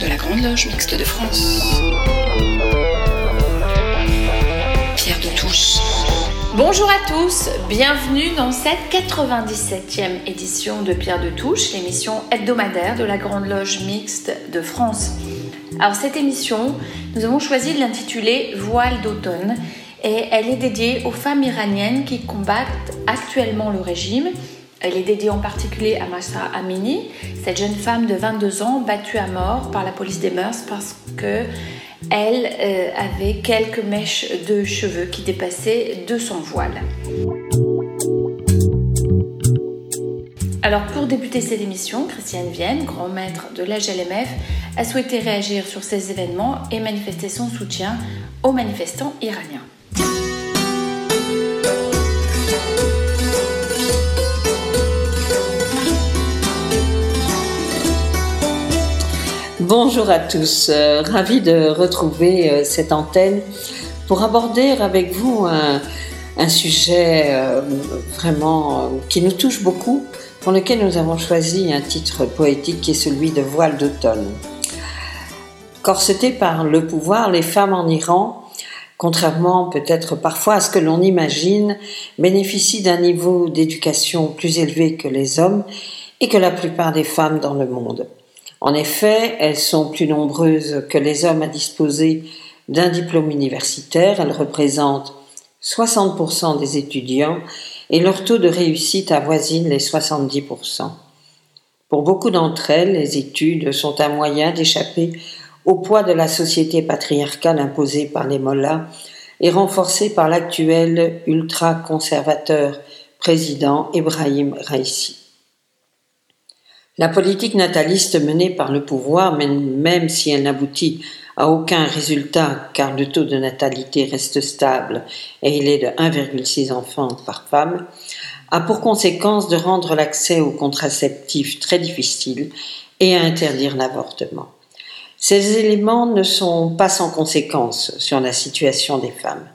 de la Grande Loge Mixte de France. Pierre de Touche. Bonjour à tous, bienvenue dans cette 97e édition de Pierre de Touche, l'émission hebdomadaire de la Grande Loge Mixte de France. Alors cette émission, nous avons choisi de l'intituler Voile d'automne et elle est dédiée aux femmes iraniennes qui combattent actuellement le régime elle est dédiée en particulier à Massa Amini, cette jeune femme de 22 ans battue à mort par la police des mœurs parce que elle euh, avait quelques mèches de cheveux qui dépassaient de son voile. Alors pour débuter cette émission, Christiane Vienne, grand maître de l'AGLMF, a souhaité réagir sur ces événements et manifester son soutien aux manifestants iraniens. Bonjour à tous, euh, ravi de retrouver euh, cette antenne pour aborder avec vous un, sujet euh, vraiment qui nous touche beaucoup, pour lequel nous avons choisi un titre poétique qui est celui de Voile d'automne. Corsetées par le pouvoir, les femmes en Iran, contrairement peut-être parfois à ce que l'on imagine, bénéficient d'un niveau d'éducation plus élevé que les hommes et que la plupart des femmes dans le monde. En effet, elles sont plus nombreuses que les hommes à disposer d'un diplôme universitaire. Elles représentent 60% des étudiants et leur taux de réussite avoisine les 70%. Pour beaucoup d'entre elles, les études sont un moyen d'échapper au poids de la société patriarcale imposée par les mollahs et renforcée par l'actuel ultra-conservateur président Ibrahim Raisi. La politique nataliste menée par le pouvoir, même si elle n'aboutit à aucun résultat car le taux de natalité reste stable et il est de 1,6 enfants par femme, a pour conséquence de rendre l'accès aux contraceptifs très difficile et à interdire l'avortement. Ces éléments ne sont pas sans conséquences sur la situation des femmes.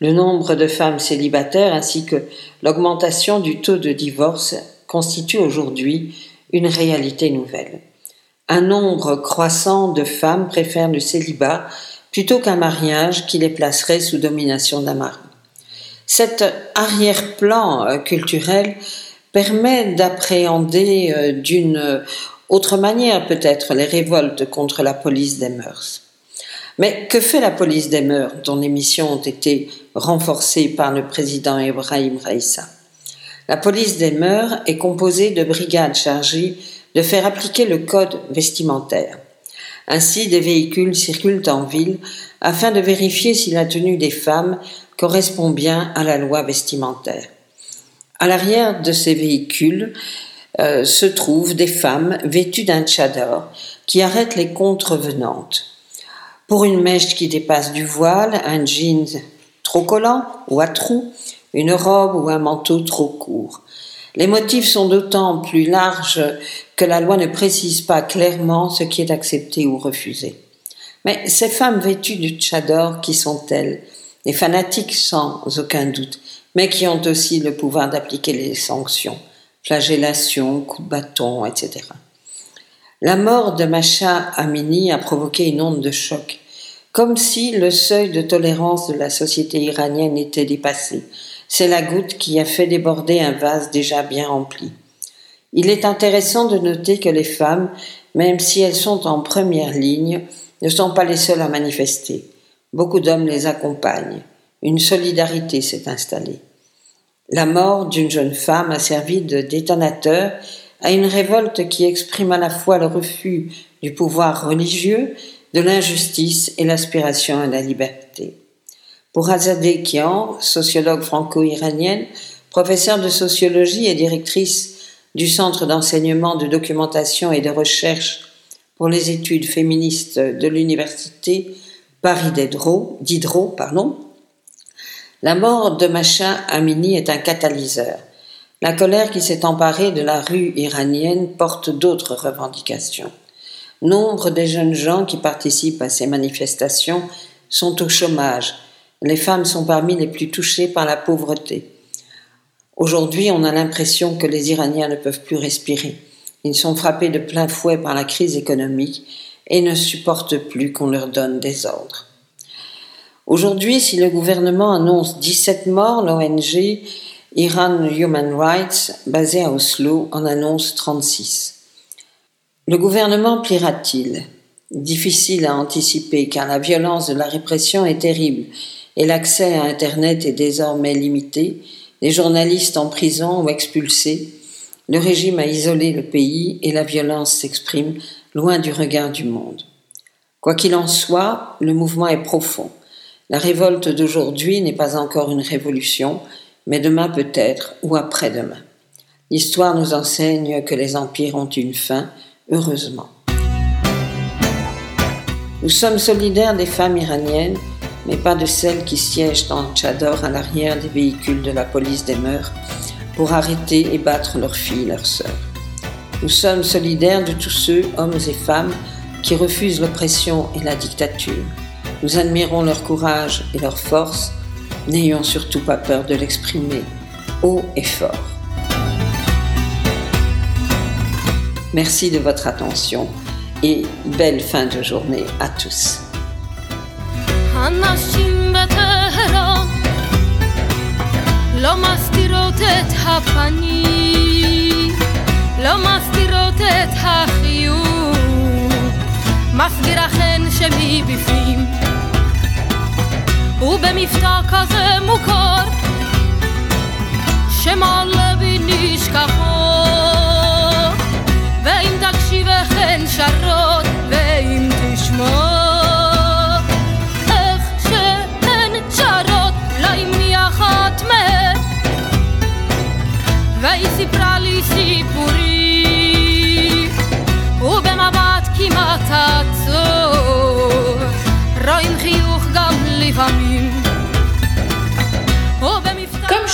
Le nombre de femmes célibataires ainsi que l'augmentation du taux de divorce constituent aujourd'hui une réalité nouvelle. Un nombre croissant de femmes préfèrent le célibat plutôt qu'un mariage qui les placerait sous domination d'un mari. Cet arrière-plan euh, culturel permet d'appréhender euh, d'une autre manière peut-être les révoltes contre la police des mœurs. Mais que fait la police des mœurs dont les missions ont été renforcées par le président Ibrahim Raissa? La police des mœurs est composée de brigades chargées de faire appliquer le code vestimentaire. Ainsi, des véhicules circulent en ville afin de vérifier si la tenue des femmes correspond bien à la loi vestimentaire. À l'arrière de ces véhicules euh, se trouvent des femmes vêtues d'un tchador qui arrêtent les contrevenantes. Pour une mèche qui dépasse du voile, un jean trop collant ou à trous, une robe ou un manteau trop court. Les motifs sont d'autant plus larges que la loi ne précise pas clairement ce qui est accepté ou refusé. Mais ces femmes vêtues du tchador, qui sont-elles Des fanatiques sans aucun doute, mais qui ont aussi le pouvoir d'appliquer les sanctions, flagellation, coups de bâton, etc. La mort de Macha Amini a provoqué une onde de choc, comme si le seuil de tolérance de la société iranienne était dépassé, c'est la goutte qui a fait déborder un vase déjà bien rempli. Il est intéressant de noter que les femmes, même si elles sont en première ligne, ne sont pas les seules à manifester. Beaucoup d'hommes les accompagnent. Une solidarité s'est installée. La mort d'une jeune femme a servi de détonateur à une révolte qui exprime à la fois le refus du pouvoir religieux, de l'injustice et l'aspiration à la liberté. Pour Azadeh Kian, sociologue franco-iranienne, professeure de sociologie et directrice du Centre d'enseignement de documentation et de recherche pour les études féministes de l'Université Paris Diderot, la mort de Macha Amini est un catalyseur. La colère qui s'est emparée de la rue iranienne porte d'autres revendications. Nombre des jeunes gens qui participent à ces manifestations sont au chômage, les femmes sont parmi les plus touchées par la pauvreté. Aujourd'hui, on a l'impression que les Iraniens ne peuvent plus respirer. Ils sont frappés de plein fouet par la crise économique et ne supportent plus qu'on leur donne des ordres. Aujourd'hui, si le gouvernement annonce 17 morts, l'ONG Iran Human Rights, basée à Oslo, en annonce 36. Le gouvernement pliera-t-il? Difficile à anticiper car la violence de la répression est terrible et l'accès à Internet est désormais limité, les journalistes en prison ou expulsés, le régime a isolé le pays et la violence s'exprime loin du regard du monde. Quoi qu'il en soit, le mouvement est profond. La révolte d'aujourd'hui n'est pas encore une révolution, mais demain peut-être ou après-demain. L'histoire nous enseigne que les empires ont une fin, heureusement. Nous sommes solidaires des femmes iraniennes, mais pas de celles qui siègent dans Tchador à l'arrière des véhicules de la police des mœurs pour arrêter et battre leurs filles, leurs sœurs. Nous sommes solidaires de tous ceux, hommes et femmes, qui refusent l'oppression et la dictature. Nous admirons leur courage et leur force, n'ayons surtout pas peur de l'exprimer haut et fort. Merci de votre attention et belle fin de journée à tous. הנשים בטהרן לא מסתירות את הפנים, לא מסתירות את החיוך, מסגיר החן שמבפנים. ובמבטא כזה מוכר, שמעלה בי נשכחו, ואם תקשיב החן שרות, ואם תשמור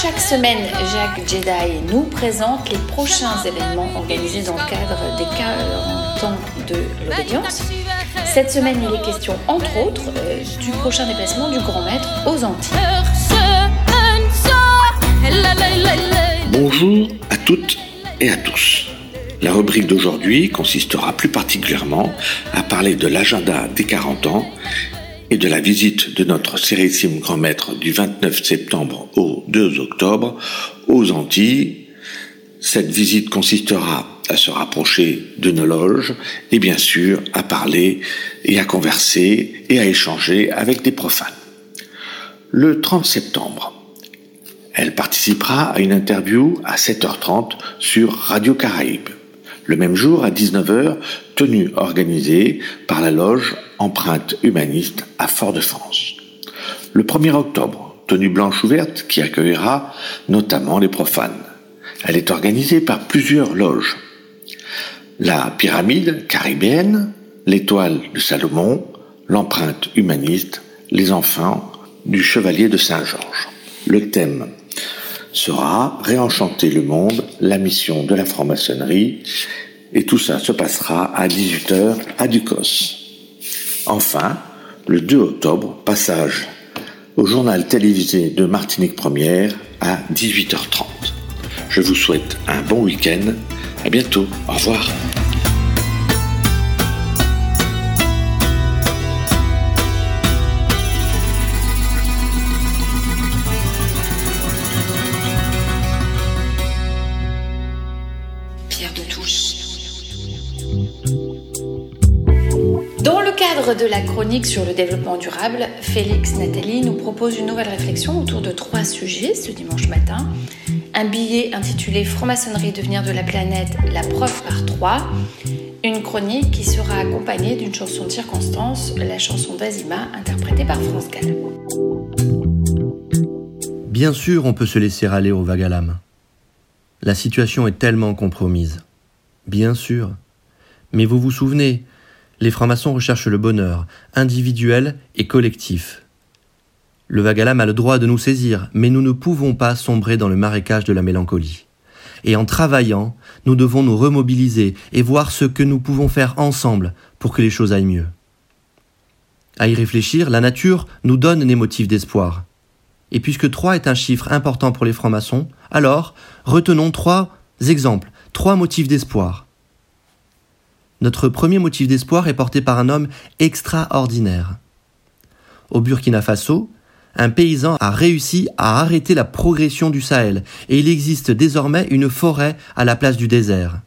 chaque semaine, Jacques Jedi nous présente les prochains événements organisés dans le cadre des 40 ans de l'obédience. Cette semaine, il est question, entre autres, euh, du prochain déplacement du grand maître aux Antilles. Bonjour à toutes et à tous. La rubrique d'aujourd'hui consistera plus particulièrement à parler de l'agenda des 40 ans et de la visite de notre sérissime grand maître du 29 septembre au 2 octobre aux Antilles. Cette visite consistera à se rapprocher de nos loges et bien sûr à parler et à converser et à échanger avec des profanes. Le 30 septembre, elle participera à une interview à 7h30 sur Radio Caraïbe. Le même jour, à 19h, tenue organisée par la loge Empreinte Humaniste à Fort-de-France. Le 1er octobre, tenue blanche ouverte qui accueillera notamment les profanes. Elle est organisée par plusieurs loges. La pyramide caribéenne, l'étoile de Salomon, l'empreinte humaniste, les enfants du chevalier de Saint-Georges. Le thème sera Réenchanter le monde, la mission de la franc-maçonnerie, et tout ça se passera à 18h à Ducos. Enfin, le 2 octobre, passage au journal télévisé de Martinique Première à 18h30. Je vous souhaite un bon week-end. À bientôt. Au revoir. De la chronique sur le développement durable, Félix Nathalie nous propose une nouvelle réflexion autour de trois sujets ce dimanche matin. Un billet intitulé Franc-maçonnerie devenir de la planète, la preuve par trois. Une chronique qui sera accompagnée d'une chanson de circonstance, la chanson d'Azima, interprétée par France Gall. Bien sûr, on peut se laisser aller au vague à l'âme. La situation est tellement compromise. Bien sûr. Mais vous vous souvenez, les francs-maçons recherchent le bonheur, individuel et collectif. Le l'âme a le droit de nous saisir, mais nous ne pouvons pas sombrer dans le marécage de la mélancolie. Et en travaillant, nous devons nous remobiliser et voir ce que nous pouvons faire ensemble pour que les choses aillent mieux. À y réfléchir, la nature nous donne des motifs d'espoir. Et puisque 3 est un chiffre important pour les francs-maçons, alors retenons trois exemples, trois motifs d'espoir. Notre premier motif d'espoir est porté par un homme extraordinaire. Au Burkina Faso, un paysan a réussi à arrêter la progression du Sahel et il existe désormais une forêt à la place du désert.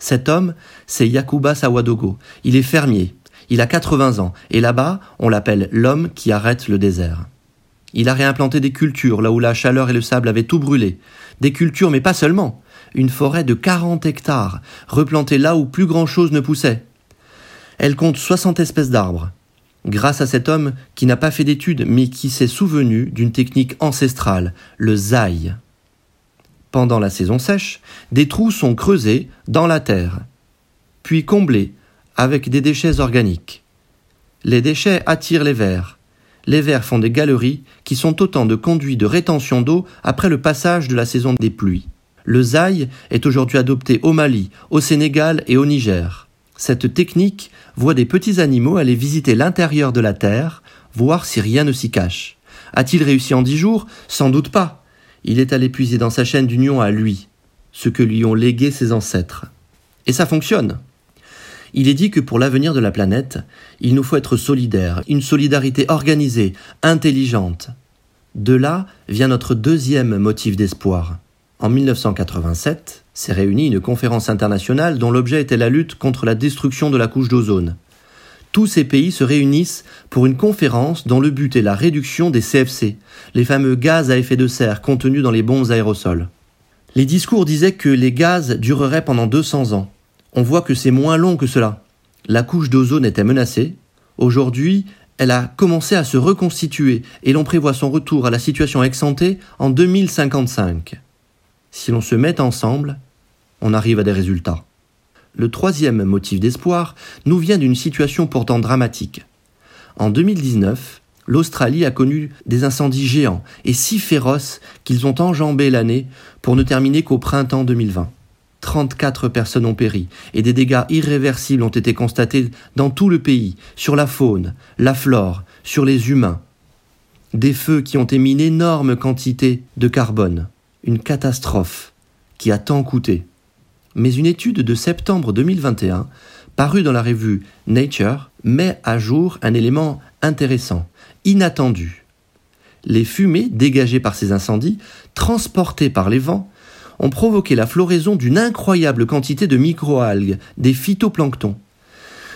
Cet homme, c'est Yakuba Sawadogo. Il est fermier. Il a 80 ans et là-bas, on l'appelle l'homme qui arrête le désert. Il a réimplanté des cultures là où la chaleur et le sable avaient tout brûlé. Des cultures, mais pas seulement. Une forêt de 40 hectares, replantée là où plus grand chose ne poussait. Elle compte 60 espèces d'arbres. Grâce à cet homme qui n'a pas fait d'études mais qui s'est souvenu d'une technique ancestrale, le zaï. Pendant la saison sèche, des trous sont creusés dans la terre, puis comblés avec des déchets organiques. Les déchets attirent les vers. Les vers font des galeries qui sont autant de conduits de rétention d'eau après le passage de la saison des pluies. Le zaï est aujourd'hui adopté au Mali, au Sénégal et au Niger. Cette technique voit des petits animaux aller visiter l'intérieur de la terre, voir si rien ne s'y cache. A-t-il réussi en dix jours? Sans doute pas. Il est allé puiser dans sa chaîne d'union à lui, ce que lui ont légué ses ancêtres. Et ça fonctionne. Il est dit que pour l'avenir de la planète, il nous faut être solidaires, une solidarité organisée, intelligente. De là vient notre deuxième motif d'espoir. En 1987, s'est réunie une conférence internationale dont l'objet était la lutte contre la destruction de la couche d'ozone. Tous ces pays se réunissent pour une conférence dont le but est la réduction des CFC, les fameux gaz à effet de serre contenus dans les bombes aérosols. Les discours disaient que les gaz dureraient pendant 200 ans. On voit que c'est moins long que cela. La couche d'ozone était menacée. Aujourd'hui, elle a commencé à se reconstituer et l'on prévoit son retour à la situation exantée en 2055. Si l'on se met ensemble, on arrive à des résultats. Le troisième motif d'espoir nous vient d'une situation pourtant dramatique. En 2019, l'Australie a connu des incendies géants et si féroces qu'ils ont enjambé l'année pour ne terminer qu'au printemps 2020. 34 personnes ont péri et des dégâts irréversibles ont été constatés dans tout le pays, sur la faune, la flore, sur les humains. Des feux qui ont émis une énorme quantité de carbone une catastrophe qui a tant coûté. Mais une étude de septembre 2021, parue dans la revue Nature, met à jour un élément intéressant, inattendu. Les fumées dégagées par ces incendies, transportées par les vents, ont provoqué la floraison d'une incroyable quantité de microalgues, des phytoplanctons.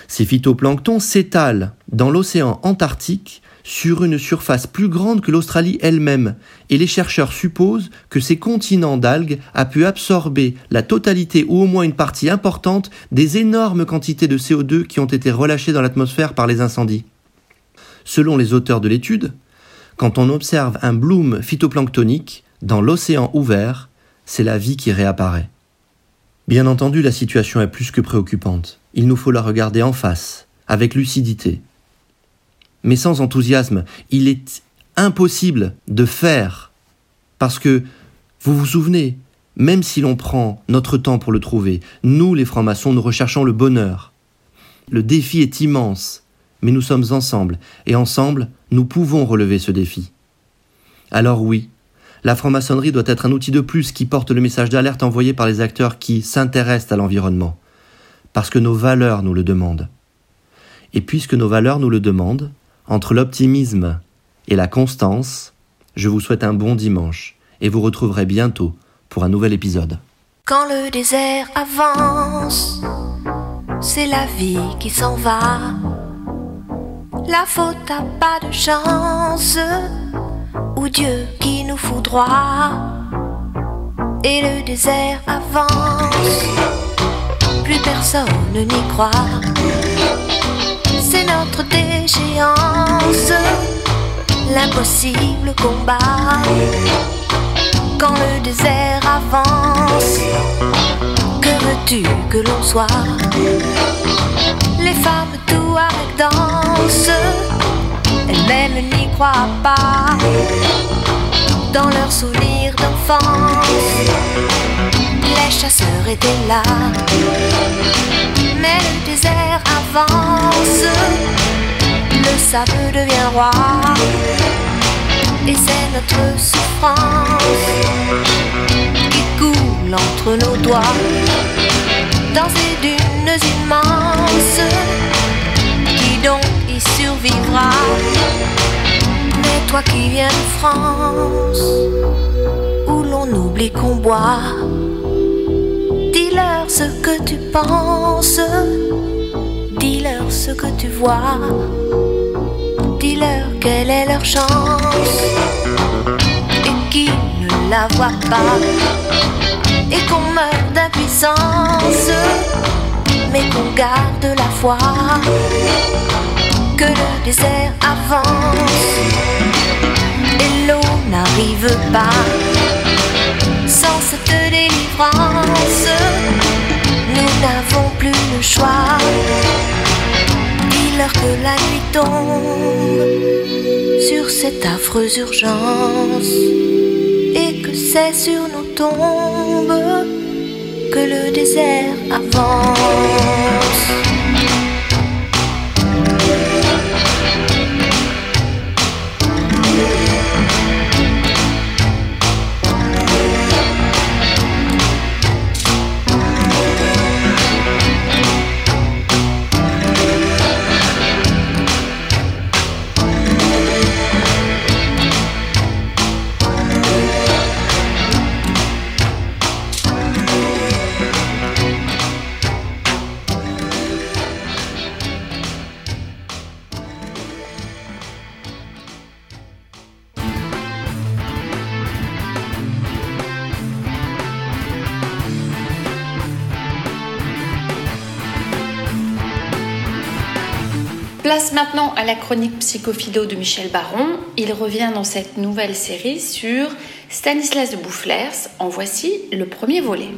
Ces phytoplanctons s'étalent dans l'océan Antarctique sur une surface plus grande que l'Australie elle-même, et les chercheurs supposent que ces continents d'algues a pu absorber la totalité ou au moins une partie importante des énormes quantités de CO2 qui ont été relâchées dans l'atmosphère par les incendies. Selon les auteurs de l'étude, quand on observe un bloom phytoplanctonique dans l'océan ouvert, c'est la vie qui réapparaît. Bien entendu, la situation est plus que préoccupante. Il nous faut la regarder en face, avec lucidité, mais sans enthousiasme. Il est impossible de faire. Parce que, vous vous souvenez, même si l'on prend notre temps pour le trouver, nous, les francs-maçons, nous recherchons le bonheur. Le défi est immense, mais nous sommes ensemble, et ensemble, nous pouvons relever ce défi. Alors oui, la franc-maçonnerie doit être un outil de plus qui porte le message d'alerte envoyé par les acteurs qui s'intéressent à l'environnement, parce que nos valeurs nous le demandent. Et puisque nos valeurs nous le demandent, entre l'optimisme et la constance, je vous souhaite un bon dimanche et vous retrouverez bientôt pour un nouvel épisode. Quand le désert avance, c'est la vie qui s'en va. La faute a pas de chance, ou Dieu qui nous fout droit. Et le désert avance, plus personne n'y croit c'est notre déchéance, l'impossible combat. Quand le désert avance, que veux-tu que l'on soit? Les femmes tout avec danse, elles-mêmes n'y croient pas. Dans leurs souvenirs d'enfance, les chasseurs étaient là mais le désert avance, le sable devient roi, et c'est notre souffrance qui coule entre nos doigts. dans ces dunes immenses. Qui donc y survivra Mais toi qui viens de France, où l'on oublie qu'on boit, dis-leur ce que tu penses, ce que tu vois, dis-leur quelle est leur chance. Et qui ne la voit pas. Et qu'on meurt d'impuissance, mais qu'on garde la foi, que le désert avance. Et l'eau n'arrive pas. Sans cette délivrance. Nous n'avons plus le choix. Dis-leur que la nuit tombe sur cette affreuse urgence et que c'est sur nos tombes que le désert avance. Maintenant à la chronique psychophilo de Michel Baron. Il revient dans cette nouvelle série sur Stanislas de Boufflers. En voici le premier volet.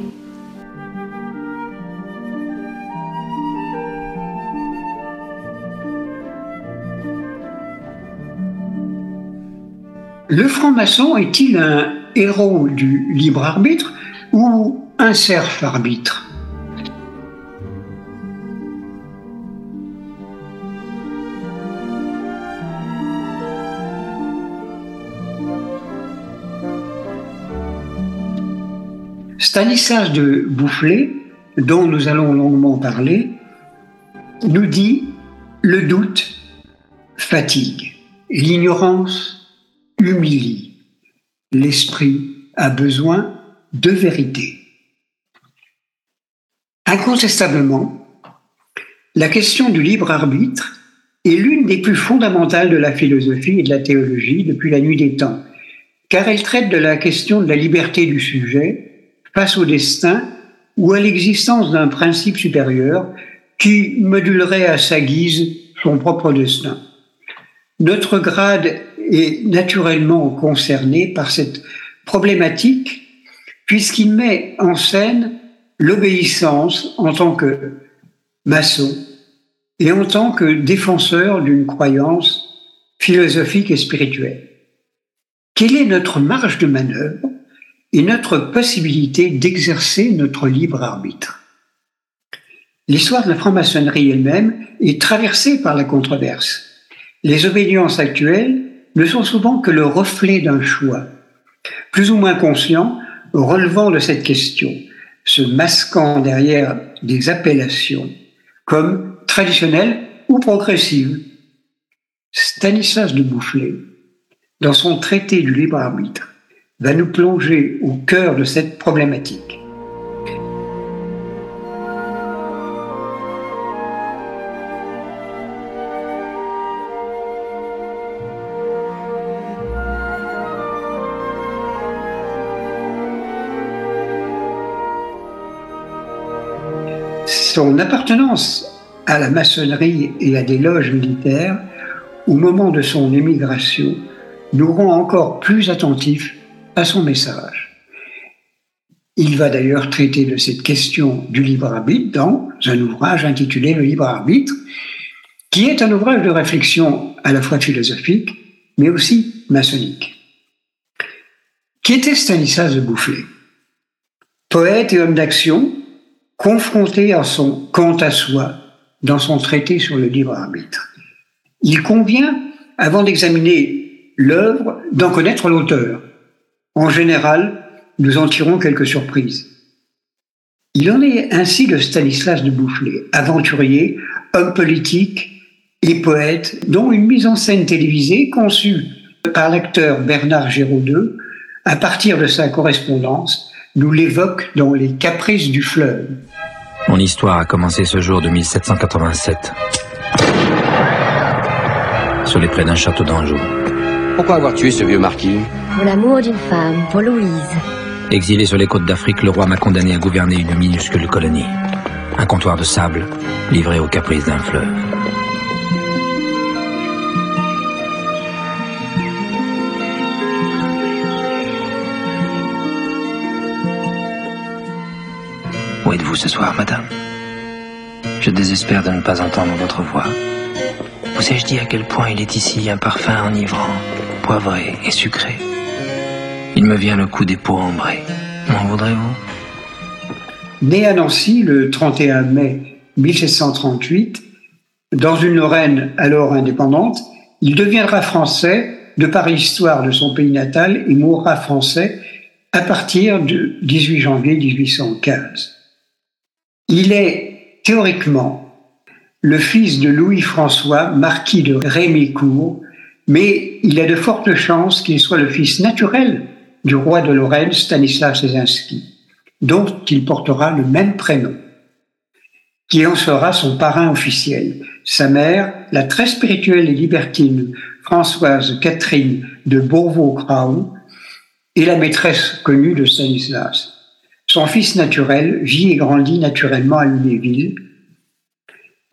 Le franc-maçon est-il un héros du libre arbitre ou un serf arbitre Stanislas de Boufflers, dont nous allons longuement parler, nous dit le doute fatigue, l'ignorance humilie, l'esprit a besoin de vérité. Incontestablement, la question du libre arbitre est l'une des plus fondamentales de la philosophie et de la théologie depuis la nuit des temps, car elle traite de la question de la liberté du sujet face au destin ou à l'existence d'un principe supérieur qui modulerait à sa guise son propre destin. Notre grade est naturellement concerné par cette problématique puisqu'il met en scène l'obéissance en tant que maçon et en tant que défenseur d'une croyance philosophique et spirituelle. Quelle est notre marge de manœuvre et notre possibilité d'exercer notre libre arbitre. L'histoire de la franc-maçonnerie elle-même est traversée par la controverse. Les obédiences actuelles ne sont souvent que le reflet d'un choix, plus ou moins conscient, relevant de cette question, se masquant derrière des appellations comme traditionnelles ou progressives. Stanislas de Boufflers, dans son traité du libre arbitre, va nous plonger au cœur de cette problématique. Son appartenance à la maçonnerie et à des loges militaires au moment de son émigration nous rend encore plus attentifs à son message. Il va d'ailleurs traiter de cette question du libre arbitre dans un ouvrage intitulé Le libre arbitre, qui est un ouvrage de réflexion à la fois philosophique, mais aussi maçonnique. Qui était Stanislas de Boufflers? Poète et homme d'action, confronté à son quant à soi dans son traité sur le libre arbitre. Il convient, avant d'examiner l'œuvre, d'en connaître l'auteur, en général, nous en tirons quelques surprises. Il en est ainsi de Stanislas de Boufflers, aventurier, homme politique et poète, dont une mise en scène télévisée conçue par l'acteur Bernard Giraudeux à partir de sa correspondance nous l'évoque dans Les Caprices du fleuve. Mon histoire a commencé ce jour de 1787, sur les prés d'un château d'Anjou. Pourquoi avoir tué ce vieux marquis? Pour l'amour d'une femme, pour Louise. Exilé sur les côtes d'Afrique, le roi m'a condamné à gouverner une minuscule colonie. Un comptoir de sable, livré aux caprices d'un fleuve. Où êtes-vous ce soir, madame? Je désespère de ne pas entendre votre voix. Vous ai-je dit à quel point il est ici un parfum enivrant, poivré et sucré? Il me vient le coup des peaux ambrées. M'en voudrez-vous? Né à Nancy le 31 mai 1738, dans une Lorraine alors indépendante, il deviendra français de par l'histoire de son pays natal et mourra français à partir du 18 janvier 1815. Il est théoriquement le fils de Louis-François, marquis de Rémécourt, mais il a de fortes chances qu'il soit le fils naturel du roi de Lorraine, Stanislas Lesinski, dont il portera le même prénom, qui en sera son parrain officiel. Sa mère, la très spirituelle et libertine Françoise Catherine de Bourvaux-Craon, est la maîtresse connue de Stanislas. Son fils naturel vit et grandit naturellement à Lunéville.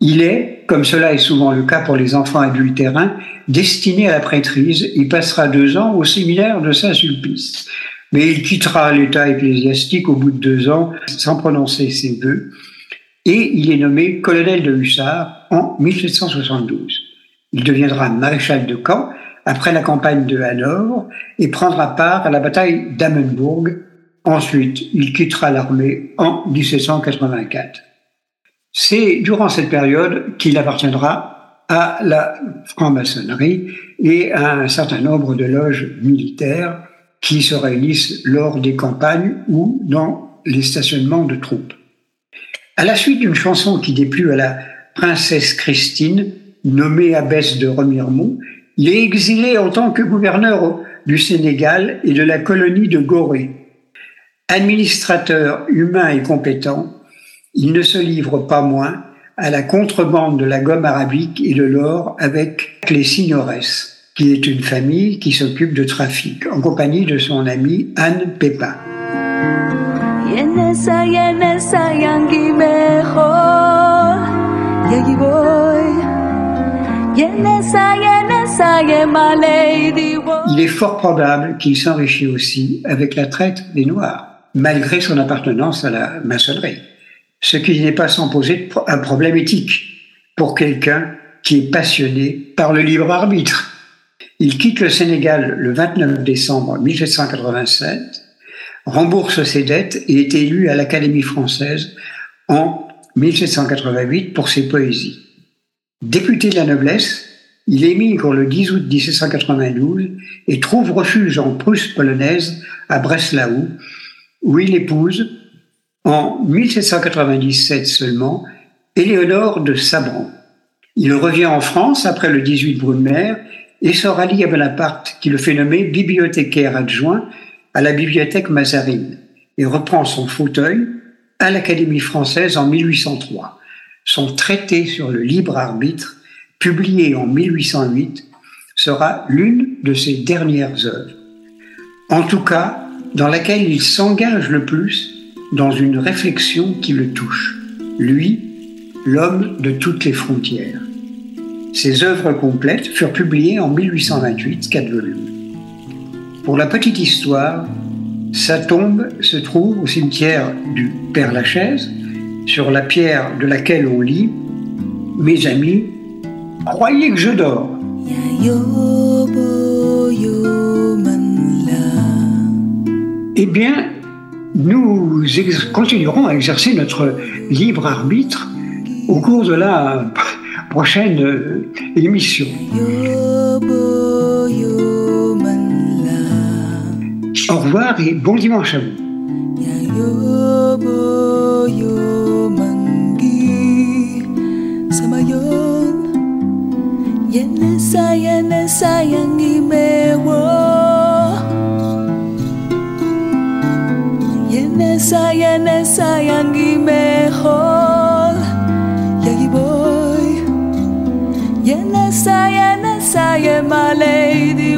Il est, comme cela est souvent le cas pour les enfants adultérins, destiné à la prêtrise et passera deux ans au séminaire de Saint-Sulpice. Mais il quittera l'état ecclésiastique au bout de deux ans sans prononcer ses vœux et il est nommé colonel de hussards en 1772. Il deviendra maréchal de camp après la campagne de Hanovre et prendra part à la bataille d'Amenbourg Ensuite, il quittera l'armée en 1784. C'est durant cette période qu'il appartiendra à la franc-maçonnerie et à un certain nombre de loges militaires qui se réunissent lors des campagnes ou dans les stationnements de troupes. À la suite d'une chanson qui déplut à la princesse Christine, nommée abbesse de Remiremont, il est exilé en tant que gouverneur du Sénégal et de la colonie de Gorée. Administrateur humain et compétent, il ne se livre pas moins à la contrebande de la gomme arabique et de l'or avec les Signores, qui est une famille qui s'occupe de trafic, en compagnie de son amie Anne Pépin. Il est fort probable qu'il s'enrichit aussi avec la traite des Noirs malgré son appartenance à la maçonnerie. Ce qui n'est pas sans poser un problème éthique pour quelqu'un qui est passionné par le libre arbitre. Il quitte le Sénégal le 29 décembre 1787, rembourse ses dettes et est élu à l'Académie française en 1788 pour ses poésies. Député de la noblesse, il émigre le 10 août 1792 et trouve refuge en Prusse polonaise à Breslau où il épouse, en 1797 seulement, Éléonore de Sabran. Il revient en France après le 18 Brumaire et se rallie à Bonaparte, qui le fait nommer bibliothécaire adjoint à la bibliothèque Mazarine et reprend son fauteuil à l'Académie française en 1803. Son traité sur le libre arbitre, publié en 1808, sera l'une de ses dernières œuvres. En tout cas, dans laquelle il s'engage le plus dans une réflexion qui le touche. Lui, l'homme de toutes les frontières. Ses œuvres complètes furent publiées en 1828, quatre volumes. Pour la petite histoire, sa tombe se trouve au cimetière du Père Lachaise, sur la pierre de laquelle on lit Mes amis, croyez que je dors. eh bien, nous continuerons à exercer notre libre arbitre au cours de la prochaine euh, émission. Au revoir et bon dimanche à vous. sayane sayangi mejor Y ahí voy Yene sayane saye my lady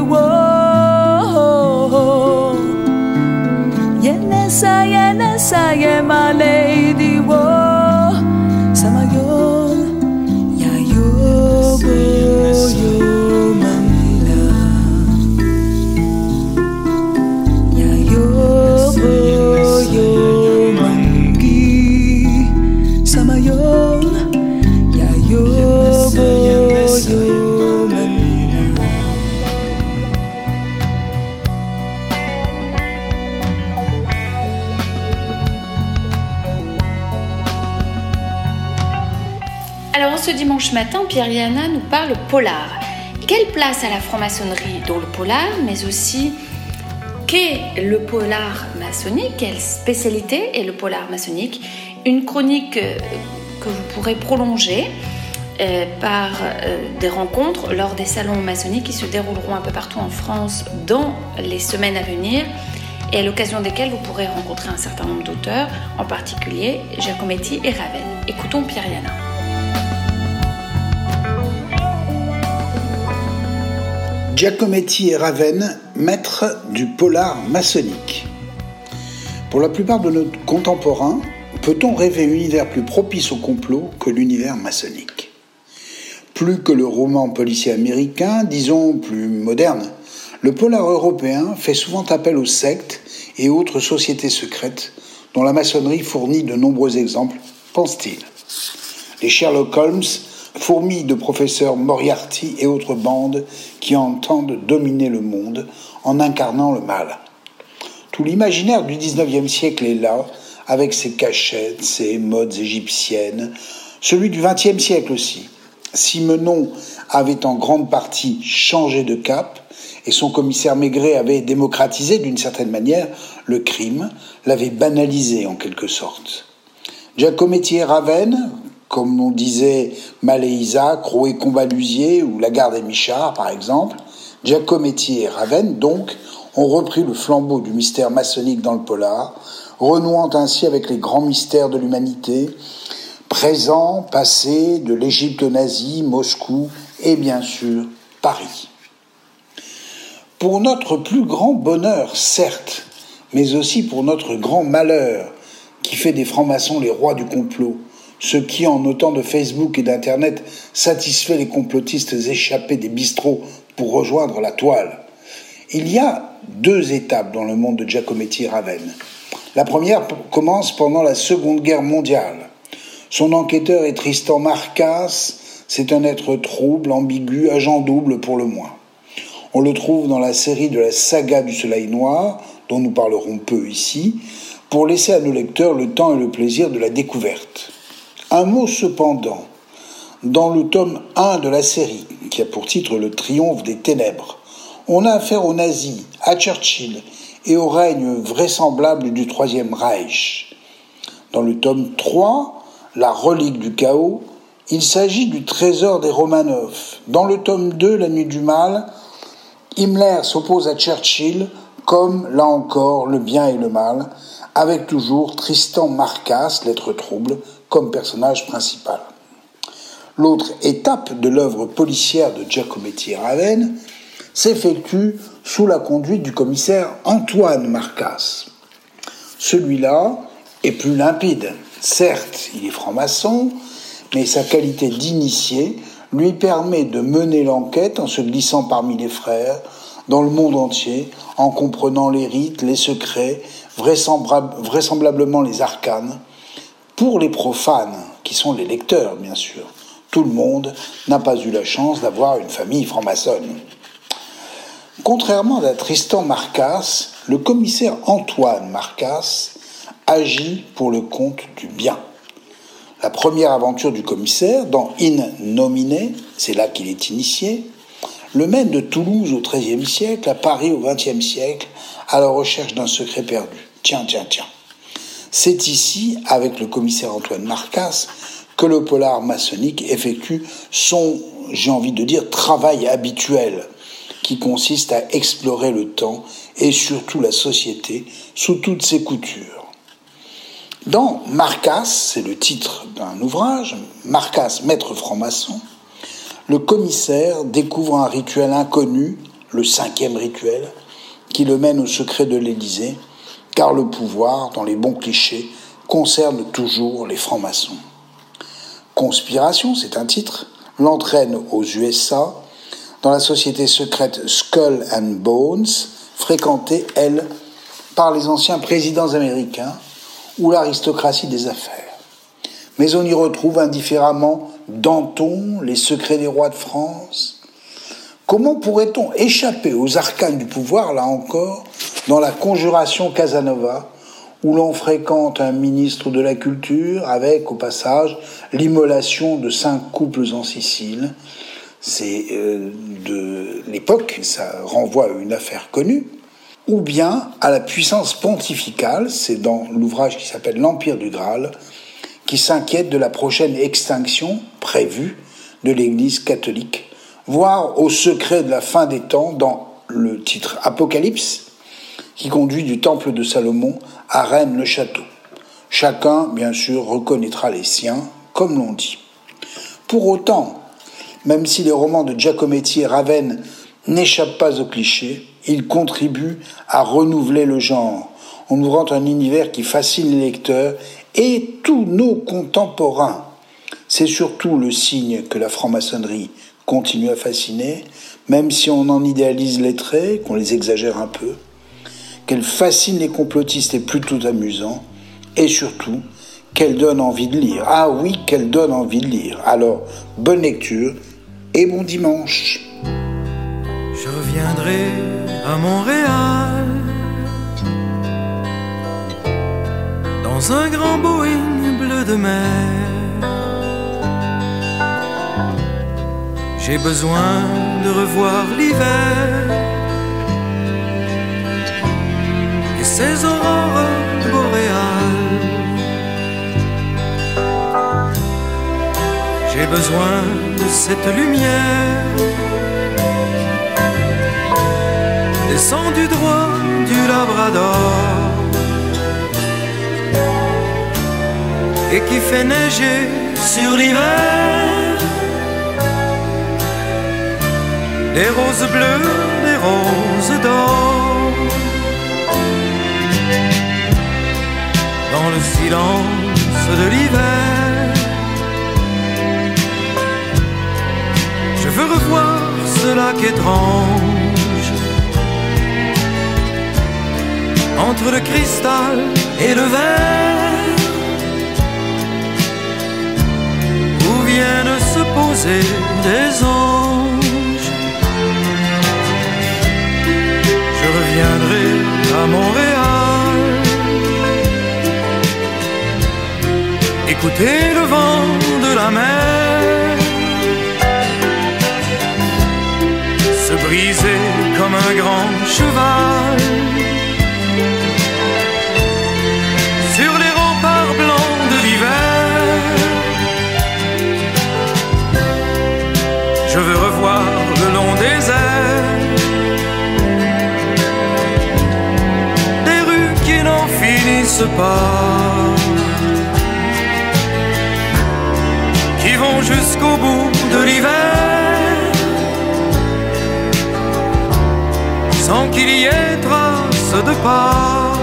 Yene sayane saye my lady dimanche matin, Pierre Yana nous parle polar. Quelle place à la franc-maçonnerie dans le polar, mais aussi qu'est le polar maçonnique, quelle spécialité est le polar maçonnique? Une chronique euh, que vous pourrez prolonger euh, par euh, des rencontres lors des salons maçonniques qui se dérouleront un peu partout en France dans les semaines à venir et à l'occasion desquelles vous pourrez rencontrer un certain nombre d'auteurs, en particulier Giacometti et Ravel. Écoutons Pierre Yana. Giacometti et Raven, maîtres du polar maçonnique. Pour la plupart de nos contemporains, peut-on rêver un univers plus propice au complot que l'univers maçonnique? Plus que le roman policier américain, disons plus moderne, le polar européen fait souvent appel aux sectes et autres sociétés secrètes dont la maçonnerie fournit de nombreux exemples, pense-t-il. Les Sherlock Holmes fourmillent de professeurs Moriarty et autres bandes qui entendent dominer le monde en incarnant le mal. Tout l'imaginaire du XIXe siècle est là, avec ses cachettes, ses modes égyptiennes, celui du XXe siècle aussi. Simenon avait en grande partie changé de cap et son commissaire Maigret avait démocratisé d'une certaine manière le crime, l'avait banalisé en quelque sorte. Giacometti et Ravenne, comme on disait Maléisa, Croé Combalusier ou Lagarde et Michard par exemple, Giacometti et Ravenne donc ont repris le flambeau du mystère maçonnique dans le polar, renouant ainsi avec les grands mystères de l'humanité, présent, passé, de l'Égypte nazie, Moscou et bien sûr Paris. Pour notre plus grand bonheur, certes, mais aussi pour notre grand malheur, qui fait des francs-maçons les rois du complot, ce qui, en autant de Facebook et d'Internet, satisfait les complotistes échappés des bistrots pour rejoindre la toile. Il y a deux étapes dans le monde de Giacometti et Ravenne. La première commence pendant la Seconde Guerre mondiale. Son enquêteur est Tristan Marcas, c'est un être trouble, ambigu, agent double pour le moins. On le trouve dans la série de la saga du Soleil Noir, dont nous parlerons peu ici, pour laisser à nos lecteurs le temps et le plaisir de la découverte. Un mot cependant, dans le tome 1 de la série, qui a pour titre Le triomphe des ténèbres, on a affaire aux nazis, à Churchill et au règne vraisemblable du Troisième Reich. Dans le tome 3, La relique du chaos, il s'agit du trésor des Romanov. Dans le tome 2, La nuit du mal, Himmler s'oppose à Churchill comme, là encore, le bien et le mal, avec toujours Tristan Marcas, l'être trouble, comme personnage principal. L'autre étape de l'œuvre policière de Giacometti et Raven s'effectue sous la conduite du commissaire Antoine Marcas. Celui-là est plus limpide. Certes, il est franc-maçon, mais sa qualité d'initié lui permet de mener l'enquête en se glissant parmi les frères, dans le monde entier, en comprenant les rites, les secrets, vraisemblablement les arcanes, pour les profanes, qui sont les lecteurs, bien sûr. Tout le monde n'a pas eu la chance d'avoir une famille franc-maçonne. Contrairement à Tristan Marcas, le commissaire Antoine Marcas agit pour le compte du bien. La première aventure du commissaire, dans In Nomine, c'est là qu'il est initié, le mène de Toulouse au XIIIe siècle à Paris au XXe siècle à la recherche d'un secret perdu. Tiens, tiens, tiens. C'est ici, avec le commissaire Antoine Marcas, que le polar maçonnique effectue son, j'ai envie de dire, travail habituel, qui consiste à explorer le temps et surtout la société sous toutes ses coutures. Dans Marcas, c'est le titre d'un ouvrage, Marcas, maître franc-maçon, le commissaire découvre un rituel inconnu, le cinquième rituel, qui le mène au secret de l'Élysée, car le pouvoir, dans les bons clichés, concerne toujours les francs-maçons. Conspiration, c'est un titre, l'entraîne aux USA, dans la société secrète Skull and Bones, fréquentée, elle, par les anciens présidents américains ou l'aristocratie des affaires. Mais on y retrouve indifféremment Danton, les secrets des rois de France. Comment pourrait-on échapper aux arcanes du pouvoir, là encore, dans la conjuration Casanova, où l'on fréquente un ministre de la Culture avec, au passage, l'immolation de cinq couples en Sicile? C'est euh, de l'époque, ça renvoie à une affaire connue, ou bien à la puissance pontificale, c'est dans l'ouvrage qui s'appelle L'Empire du Graal, qui s'inquiète de la prochaine extinction prévue de l'Église catholique, voire au secret de la fin des temps dans le titre Apocalypse, qui conduit du temple de Salomon à Rennes le château. Chacun, bien sûr, reconnaîtra les siens, comme l'on dit. Pour autant, même si les romans de Giacometti et Ravenne n'échappent pas aux clichés, ils contribuent à renouveler le genre, en ouvrant un univers qui fascine les lecteurs et tous nos contemporains. C'est surtout le signe que la franc-maçonnerie continue à fasciner, même si on en idéalise les traits, qu'on les exagère un peu, qu'elle fascine les complotistes est plutôt amusant, et surtout qu'elle donne envie de lire. Ah oui, qu'elle donne envie de lire. Alors, bonne lecture et bon dimanche. Je reviendrai à Montréal dans un grand Boeing bleu de mer. J'ai besoin de revoir l'hiver. Et ses aurores boréales. J'ai besoin de cette lumière. Descendue droit du Labrador. Et qui fait neiger sur l'hiver des roses bleues, des roses d'or. Dans le silence de l'hiver, je veux revoir ce lac étrange entre le cristal et le verre. Où viennent se poser des anges. Reviendrai à Montréal. Écouter le vent de la mer. Se briser comme un grand cheval. Sur les remparts blancs de l'hiver. Je veux qui vont jusqu'au bout de l'hiver, sans qu'il y ait trace de pas.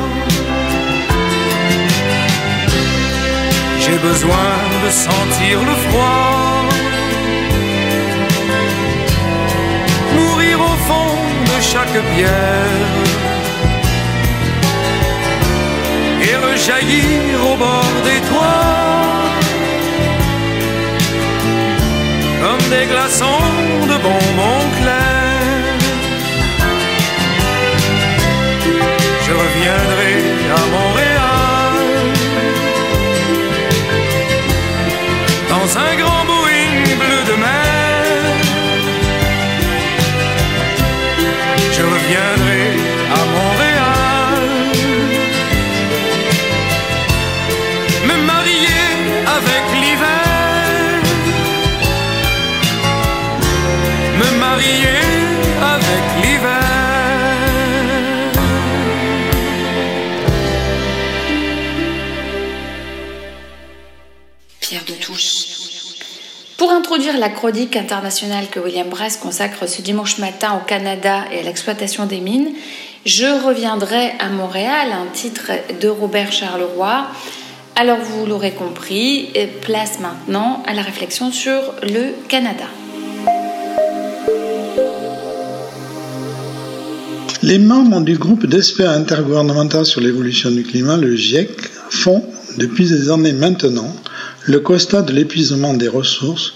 J'ai besoin de sentir le froid. mourir au fond de chaque pierre et rejaillir au bord des toits. Comme des glaçons de bonbons introduire la chronique internationale que William Brass consacre ce dimanche matin au Canada et à l'exploitation des mines, je reviendrai à Montréal, un titre de Robert Charleroi. Alors vous l'aurez compris, place maintenant à la réflexion sur le Canada. Les membres du groupe d'experts intergouvernemental sur l'évolution du climat, le GIEC, font, depuis des années maintenant, le constat de l'épuisement des ressources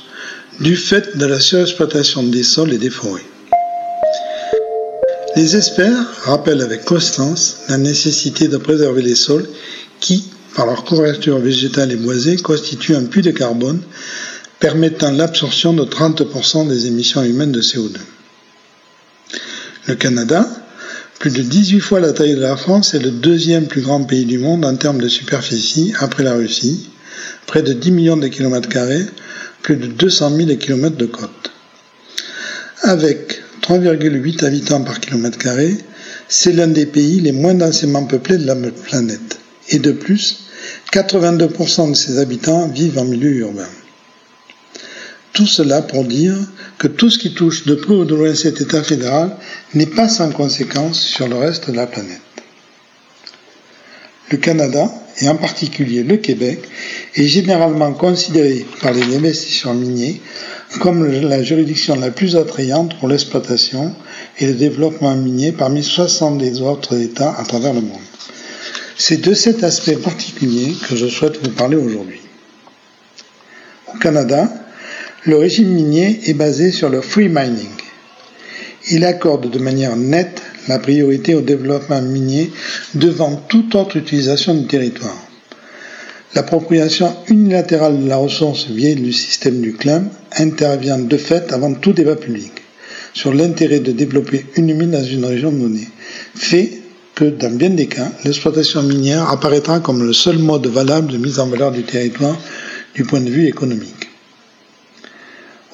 du fait de la surexploitation des sols et des forêts. Les experts rappellent avec constance la nécessité de préserver les sols qui, par leur couverture végétale et boisée, constituent un puits de carbone permettant l'absorption de 30% des émissions humaines de CO2. Le Canada, plus de 18 fois la taille de la France, est le deuxième plus grand pays du monde en termes de superficie après la Russie, près de 10 millions de kilomètres carrés, plus de 200 000 kilomètres de côte. Avec 3,8 habitants par kilomètre carré, c'est l'un des pays les moins densément peuplés de la planète. Et de plus, 82% de ses habitants vivent en milieu urbain. Tout cela pour dire que tout ce qui touche de près ou de loin cet État fédéral n'est pas sans conséquence sur le reste de la planète. Le Canada, et en particulier le Québec, est généralement considéré par les investisseurs miniers comme la juridiction la plus attrayante pour l'exploitation et le développement minier parmi 70 autres États à travers le monde. C'est de cet aspect particulier que je souhaite vous parler aujourd'hui. Au Canada, le régime minier est basé sur le free mining. Il accorde de manière nette la priorité au développement minier devant toute autre utilisation du territoire. L'appropriation unilatérale de la ressource via le système du CLAM intervient de fait avant tout débat public sur l'intérêt de développer une mine dans une région donnée, fait que dans bien des cas, l'exploitation minière apparaîtra comme le seul mode valable de mise en valeur du territoire du point de vue économique.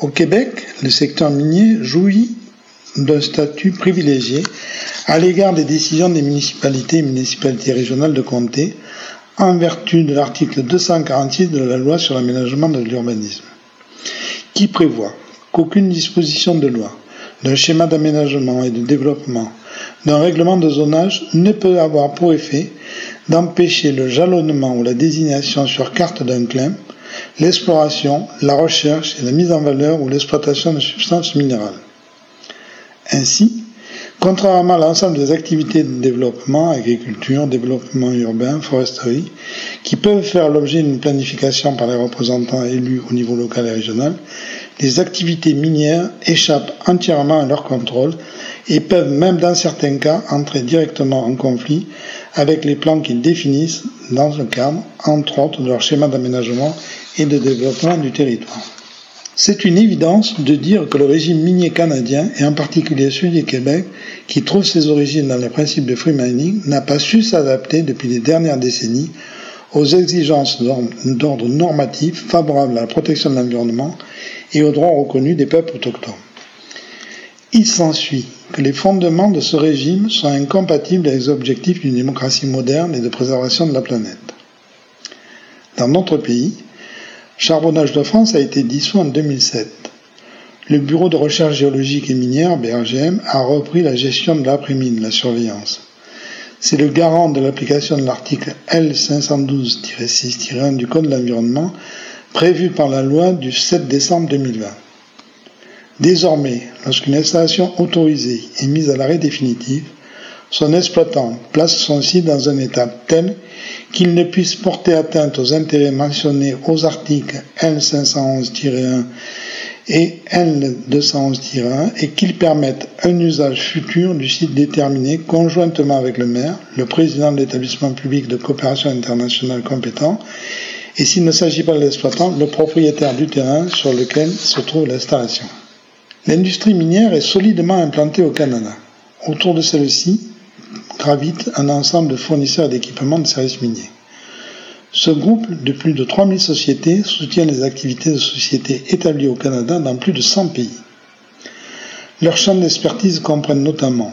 Au Québec, le secteur minier jouit d'un statut privilégié à l'égard des décisions des municipalités et municipalités régionales de comté en vertu de l'article 246 de la loi sur l'aménagement de l'urbanisme, qui prévoit qu'aucune disposition de loi, d'un schéma d'aménagement et de développement, d'un règlement de zonage ne peut avoir pour effet d'empêcher le jalonnement ou la désignation sur carte d'un claim l'exploration, la recherche et la mise en valeur ou l'exploitation de substances minérales. Ainsi, contrairement à l'ensemble des activités de développement, agriculture, développement urbain, foresterie, qui peuvent faire l'objet d'une planification par les représentants élus au niveau local et régional, les activités minières échappent entièrement à leur contrôle et peuvent même dans certains cas entrer directement en conflit avec les plans qu'ils définissent dans le cadre, entre autres, de leur schéma d'aménagement et de développement du territoire. C'est une évidence de dire que le régime minier canadien, et en particulier celui du Québec, qui trouve ses origines dans les principes de free mining, n'a pas su s'adapter depuis les dernières décennies aux exigences d'ordre normatif favorables à la protection de l'environnement et aux droits reconnus des peuples autochtones. Il s'ensuit que les fondements de ce régime sont incompatibles avec les objectifs d'une démocratie moderne et de préservation de la planète. Dans notre pays, Charbonnage de France a été dissous en 2007. Le Bureau de recherche géologique et minière, BRGM, a repris la gestion de l'après-mine, la surveillance. C'est le garant de l'application de l'article L512-6-1 du Code de l'environnement prévu par la loi du 7 décembre 2020. Désormais, lorsqu'une installation autorisée est mise à l'arrêt définitif, son exploitant place son site dans un état tel qu'il ne puisse porter atteinte aux intérêts mentionnés aux articles L511-1 et L211-1 et qu'il permette un usage futur du site déterminé conjointement avec le maire, le président de l'établissement public de coopération internationale compétent et s'il ne s'agit pas de l'exploitant, le propriétaire du terrain sur lequel se trouve l'installation. L'industrie minière est solidement implantée au Canada. Autour de celle-ci, gravite un ensemble de fournisseurs d'équipements de services miniers. Ce groupe de plus de 3000 sociétés soutient les activités de sociétés établies au Canada dans plus de 100 pays. Leurs champs d'expertise comprennent notamment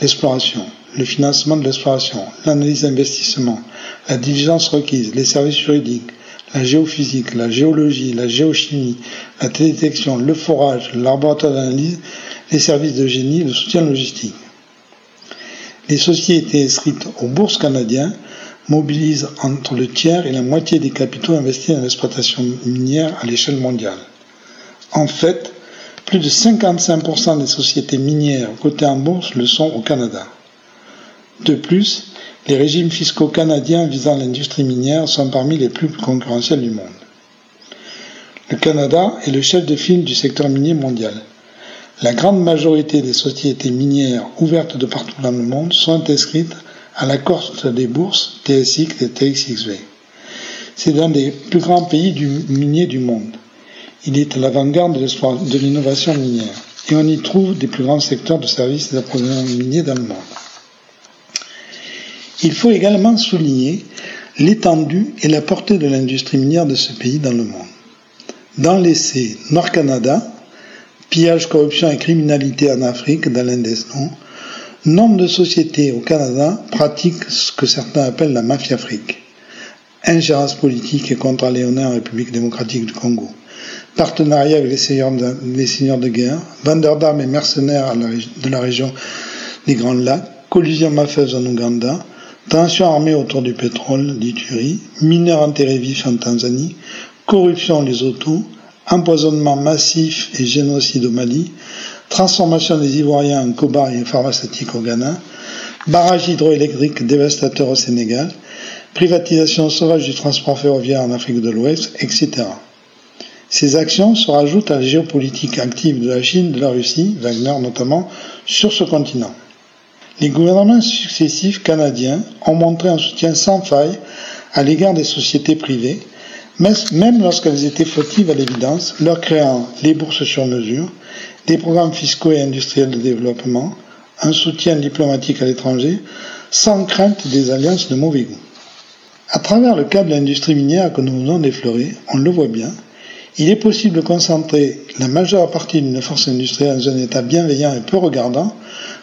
l'exploration, le financement de l'exploration, l'analyse d'investissement, la diligence requise, les services juridiques, la géophysique, la géologie, la géochimie, la télédétection, le forage, le laboratoire d'analyse, les services de génie, le soutien logistique. Les sociétés inscrites aux bourses canadiennes mobilisent entre le tiers et la moitié des capitaux investis dans l'exploitation minière à l'échelle mondiale. En fait, plus de 55% des sociétés minières cotées en bourse le sont au Canada. De plus, les régimes fiscaux canadiens visant l'industrie minière sont parmi les plus concurrentiels du monde. Le Canada est le chef de file du secteur minier mondial. La grande majorité des sociétés minières ouvertes de partout dans le monde sont inscrites à la course des bourses TSX et TXXV. C'est l'un des plus grands pays du minier du monde. Il est à l'avant-garde de l'innovation minière et on y trouve des plus grands secteurs de services d'approvisionnement minier dans le monde. Il faut également souligner l'étendue et la portée de l'industrie minière de ce pays dans le monde. Dans l'essai Nord-Canada, pillage, corruption et criminalité en Afrique d'Alain Desnon, nombre de sociétés au Canada pratiquent ce que certains appellent la mafia afrique. Ingérence politique et contrat léonins en République démocratique du Congo. Partenariat avec les seigneurs de, les seigneurs de guerre, vendeurs d'armes et mercenaires de la région des Grands Lacs, collusion mafieuse en Ouganda, tension armée autour du pétrole d'Ituri, mineurs enterrés vifs en Tanzanie, corruption les autos, empoisonnement massif et génocide au Mali, transformation des Ivoiriens en cobayes pharmaceutiques au Ghana, barrage hydroélectrique dévastateur au Sénégal, privatisation sauvage du transport ferroviaire en Afrique de l'Ouest, etc. Ces actions se rajoutent à la géopolitique active de la Chine, de la Russie, Wagner notamment, sur ce continent. Les gouvernements successifs canadiens ont montré un soutien sans faille à l'égard des sociétés privées, même lorsqu'elles étaient fautives à l'évidence, leur créant les bourses sur mesure, des programmes fiscaux et industriels de développement, un soutien diplomatique à l'étranger, sans crainte des alliances de mauvais goût. À travers le cas de l'industrie minière que nous venons d'effleurer, on le voit bien, il est possible de concentrer la majeure partie d'une force industrielle dans un État bienveillant et peu regardant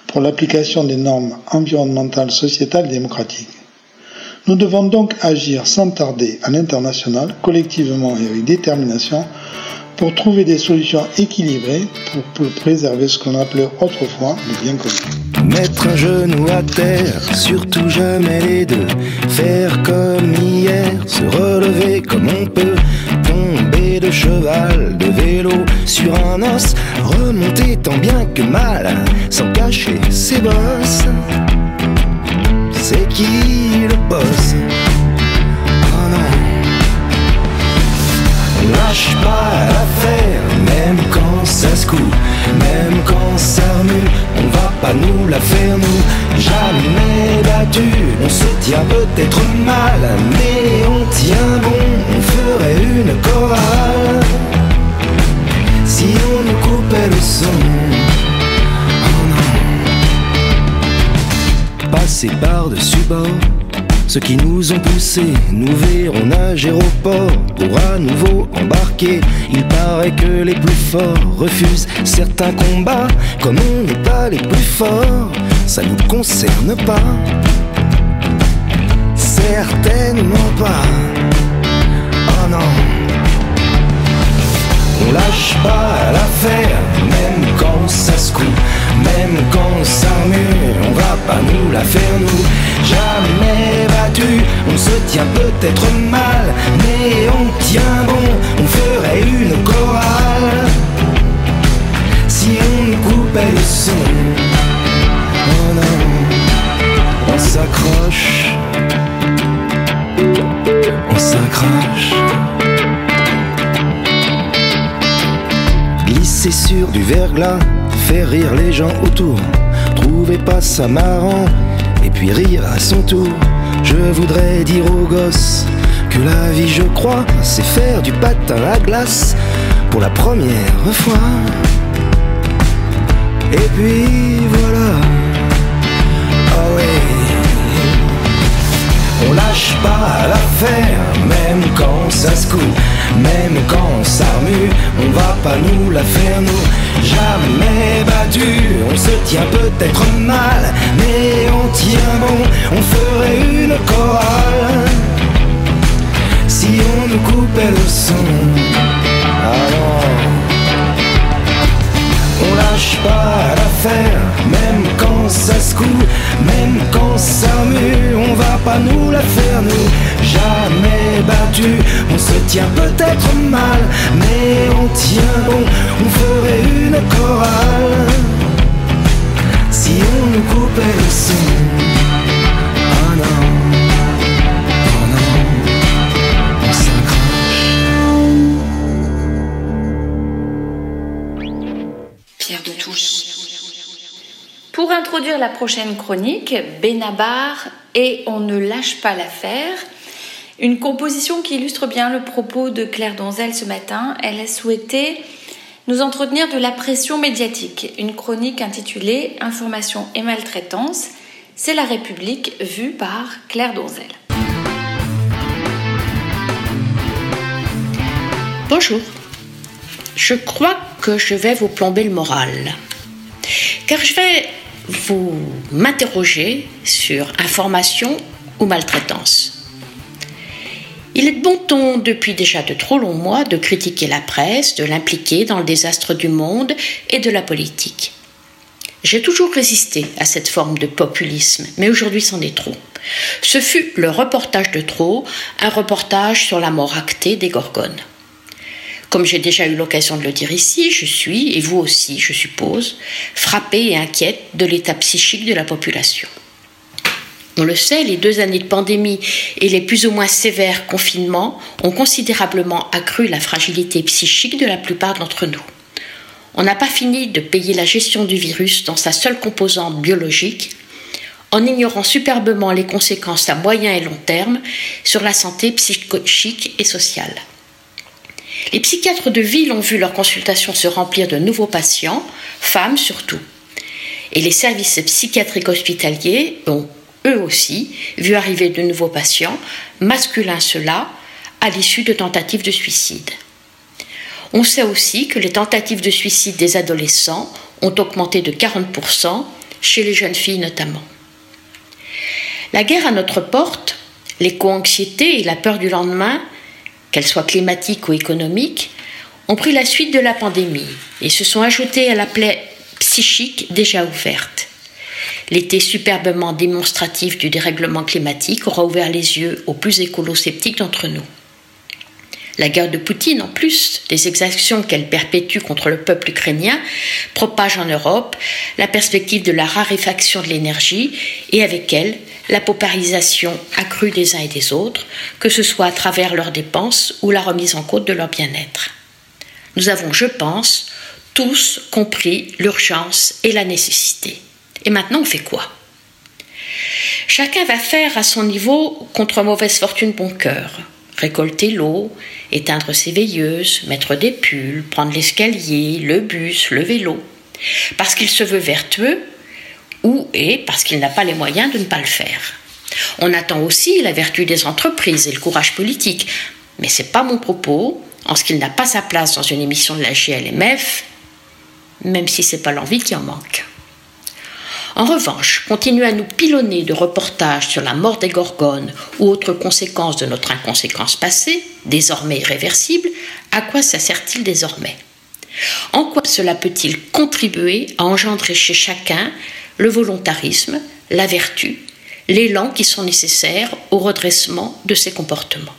pour l'application des normes environnementales, sociétales et démocratiques. Nous devons donc agir sans tarder à l'international, collectivement et avec détermination, pour trouver des solutions équilibrées pour, préserver ce qu'on appelait autrefois le bien commun. Mettre un genou à terre, surtout jamais les deux. Faire comme hier, se relever comme on peut. Tomber de cheval, de vélo, sur un os. Remonter tant bien que mal, sans cacher ses bosses. C'est qui le boss? Lâche pas l'affaire, même quand ça se coupe, même quand ça remue, on va pas nous la faire nous, jamais battu, on se tient peut-être mal, mais on tient bon, on ferait une chorale, si on nous coupait le son. Passer par-dessus bord ceux qui nous ont poussés nous verront nager au port pour à nouveau embarquer. Il paraît que les plus forts refusent certains combats. Comme on n'est pas les plus forts, ça nous concerne pas. Certainement pas. Oh non. On lâche pas l'affaire, même quand ça se coupe, même quand ça mue, on va pas nous la faire nous. Jamais battu, on se tient peut-être mal, mais on tient bon, on ferait une chorale. Si on coupait le son, oh non, on s'accroche, on s'accroche. Glisser sur du verglas, faire rire les gens autour. Trouvez pas ça marrant, et puis rire à son tour. Je voudrais dire aux gosses que la vie, je crois, c'est faire du patin à glace pour la première fois. Et puis voilà, On lâche pas l'affaire, même quand ça se coupe, même quand ça remue, on va pas nous la faire nous. Jamais battu, on se tient peut-être mal, mais on tient bon, on ferait une chorale. Si on nous coupait le son. Alors, lâche pas l'affaire, même quand ça se coule, même quand ça mue, on va pas nous la faire, nous, jamais battu. On se tient peut-être mal, mais on tient bon, on ferait une chorale si on nous coupait le son. Pour introduire la prochaine chronique, Benabar et On ne lâche pas l'affaire. Une composition qui illustre bien le propos de Claire Donzel ce matin. Elle a souhaité nous entretenir de la pression médiatique. Une chronique intitulée Information et maltraitance. C'est la République vue par Claire Donzel. Bonjour. Je crois que je vais vous plomber le moral. Car je vais vous m'interroger sur information ou maltraitance. Il est de bon ton depuis déjà de trop longs mois de critiquer la presse, de l'impliquer dans le désastre du monde et de la politique. J'ai toujours résisté à cette forme de populisme, mais aujourd'hui c'en est trop. Ce fut le reportage de trop, un reportage sur la mort actée des Gorgones. Comme j'ai déjà eu l'occasion de le dire ici, je suis, et vous aussi, je suppose, frappée et inquiète de l'état psychique de la population. On le sait, les deux années de pandémie et les plus ou moins sévères confinements ont considérablement accru la fragilité psychique de la plupart d'entre nous. On n'a pas fini de payer la gestion du virus dans sa seule composante biologique, en ignorant superbement les conséquences à moyen et long terme sur la santé psychique et sociale. Les psychiatres de ville ont vu leurs consultations se remplir de nouveaux patients, femmes surtout. Et les services psychiatriques hospitaliers ont eux aussi vu arriver de nouveaux patients, masculins ceux-là, à l'issue de tentatives de suicide. On sait aussi que les tentatives de suicide des adolescents ont augmenté de 40%, chez les jeunes filles notamment. La guerre à notre porte, l'éco-anxiété et la peur du lendemain, qu'elle soit climatique ou économique, ont pris la suite de la pandémie et se sont ajoutés à la plaie psychique déjà ouverte. L'été superbement démonstratif du dérèglement climatique aura ouvert les yeux aux plus écolo-sceptiques d'entre nous. La guerre de Poutine, en plus des exactions qu'elle perpétue contre le peuple ukrainien, propage en Europe la perspective de la raréfaction de l'énergie et avec elle la paupérisation accrue des uns et des autres, que ce soit à travers leurs dépenses ou la remise en cause de leur bien-être. Nous avons, je pense, tous compris l'urgence et la nécessité. Et maintenant, on fait quoi? Chacun va faire à son niveau contre mauvaise fortune bon cœur. Récolter l'eau, éteindre ses veilleuses, mettre des pulls, prendre l'escalier, le bus, le vélo. Parce qu'il se veut vertueux ou et parce qu'il n'a pas les moyens de ne pas le faire. On attend aussi la vertu des entreprises et le courage politique, mais ce n'est pas mon propos, en ce qu'il n'a pas sa place dans une émission de la GLMF, même si c'est pas l'envie qui en manque. En revanche, continuer à nous pilonner de reportages sur la mort des Gorgones ou autres conséquences de notre inconséquence passée, désormais irréversible, à quoi ça sert-il désormais? En quoi cela peut-il contribuer à engendrer chez chacun le volontarisme, la vertu, l'élan qui sont nécessaires au redressement de ses comportements?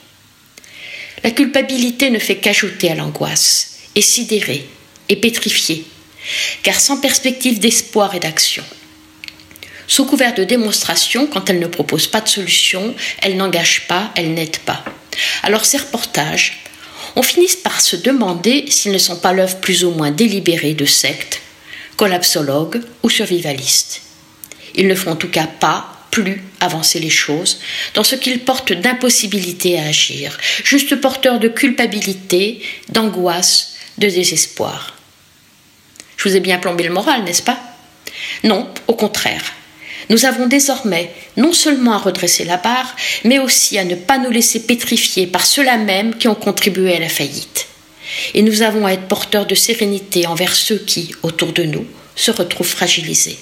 La culpabilité ne fait qu'ajouter à l'angoisse, et sidérer, et pétrifier, car sans perspective d'espoir et d'action, sous couvert de démonstration, quand elle ne propose pas de solution, elle n'engage pas, elle n'aide pas. Alors ces reportages, on finit par se demander s'ils ne sont pas l'œuvre plus ou moins délibérée de sectes, collapsologues ou survivalistes. Ils ne font en tout cas pas plus avancer les choses dans ce qu'ils portent d'impossibilité à agir, juste porteurs de culpabilité, d'angoisse, de désespoir. Je vous ai bien plombé le moral, n'est-ce pas? Non, au contraire. Nous avons désormais non seulement à redresser la barre, mais aussi à ne pas nous laisser pétrifier par ceux-là même qui ont contribué à la faillite. Et nous avons à être porteurs de sérénité envers ceux qui, autour de nous, se retrouvent fragilisés.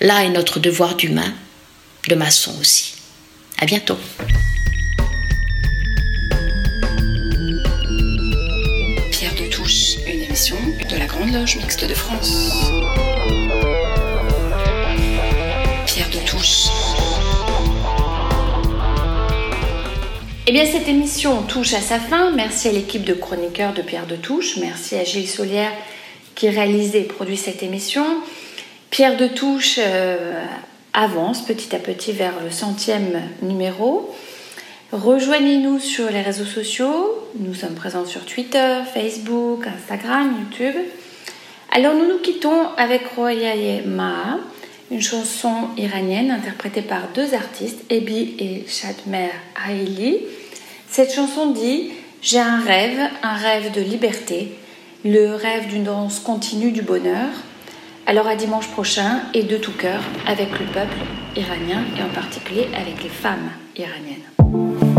Là est notre devoir d'humain, de maçon aussi. À bientôt. Pierre de Touche, une émission de la Grande Loge Mixte de France. Eh bien, cette émission touche à sa fin. Merci à l'équipe de chroniqueurs de Pierre de Touche. Merci à Gilles Solière qui réalise et produit cette émission. Pierre de Touche euh, avance petit à petit vers le centième numéro. Rejoignez-nous sur les réseaux sociaux. Nous sommes présents sur Twitter, Facebook, Instagram, YouTube. Alors nous nous quittons avec Royaye Maa, une chanson iranienne interprétée par deux artistes, Ebi et Shadmer Haili. Cette chanson dit J'ai un rêve, un rêve de liberté, le rêve d'une danse continue du bonheur. Alors à dimanche prochain et de tout cœur avec le peuple iranien et en particulier avec les femmes iraniennes.